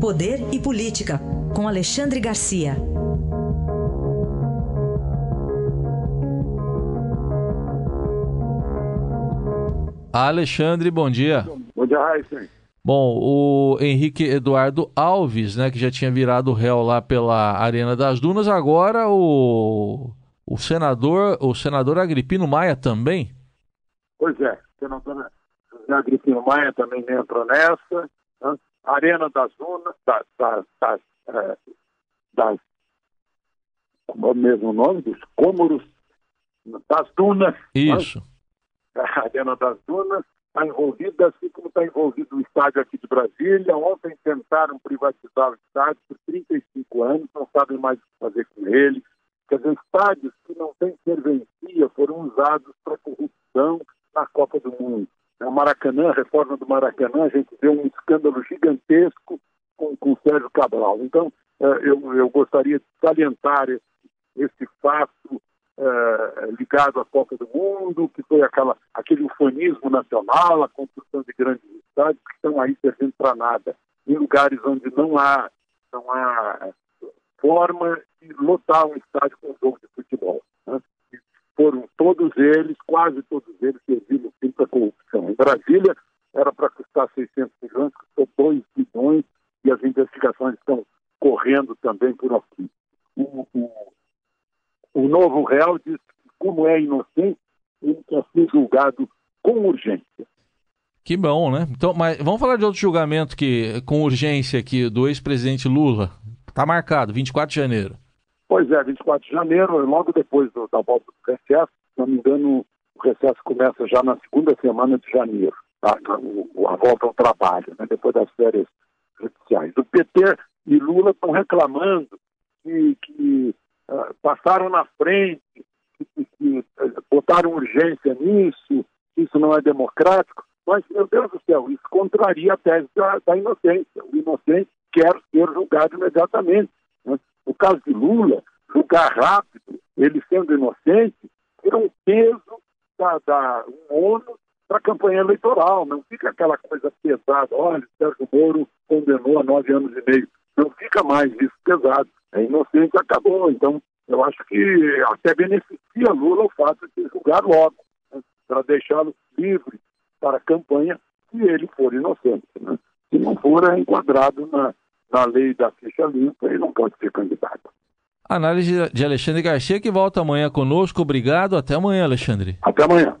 Poder e Política, com Alexandre Garcia. Alexandre, bom dia. Bom dia, Raíssa. Bom, o Henrique Eduardo Alves, né, que já tinha virado réu lá pela Arena das Dunas, agora o, o senador, o senador Agripino Maia também? Pois é, o senador Agripino Maia também entrou nessa. Né? Arena das Dunas, das, das, das, é, das como é o mesmo nome, dos cômoros das Dunas. Né? Isso. Né? A Arena das Dunas está envolvida, assim como está envolvido o estádio aqui de Brasília. Ontem tentaram privatizar o estádio por 35 anos, não sabem mais o que fazer com ele. Quer dizer, estádios que não têm serventia foram usados para corrupção na Copa do Mundo. É, o Maracanã, a reforma do Maracanã, a gente vê um escândalo gigantesco com, com o Sérgio Cabral. Então, é, eu, eu gostaria de salientar esse, esse fato é, ligado à Copa do Mundo, que foi aquela, aquele ufanismo nacional, a construção de grandes estádios que estão aí servindo para nada, em lugares onde não há, não há forma de lotar um estádio com um jogo de futebol. Né? Foram todos eles, quase todos eles, servindo para corrupção. Em Brasília era para custar 600 milhões, custou 2 bilhões e as investigações estão correndo também por aqui. O, o, o novo réu diz que, como é inocente, ele quer ser julgado com urgência. Que bom, né? Então, mas vamos falar de outro julgamento que, com urgência aqui do ex-presidente Lula. Está marcado, 24 de janeiro. Pois é, 24 de janeiro, logo depois do, da volta do recesso, se não me engano, o recesso começa já na segunda semana de janeiro, tá? a volta ao trabalho, né? depois das férias judiciais. O PT e Lula estão reclamando que, que uh, passaram na frente, que, que uh, botaram urgência nisso, que isso não é democrático. Mas, meu Deus do céu, isso contraria a tese da, da inocência. O inocente quer ser julgado imediatamente. Né? No caso de Lula, julgar rápido, ele sendo inocente, tira um peso da um ônus para a campanha eleitoral. Não fica aquela coisa pesada, olha, Sérgio Moro condenou a nove anos e meio. Não fica mais isso pesado. É inocente, acabou. Então, eu acho que até beneficia Lula o fato de julgar logo, né? para deixá-lo livre para a campanha se ele for inocente. Né? Se não for, é enquadrado na, na lei da ficha limpa e não pode ser candidato. Análise de Alexandre Garcia, que volta amanhã conosco. Obrigado. Até amanhã, Alexandre. Até amanhã.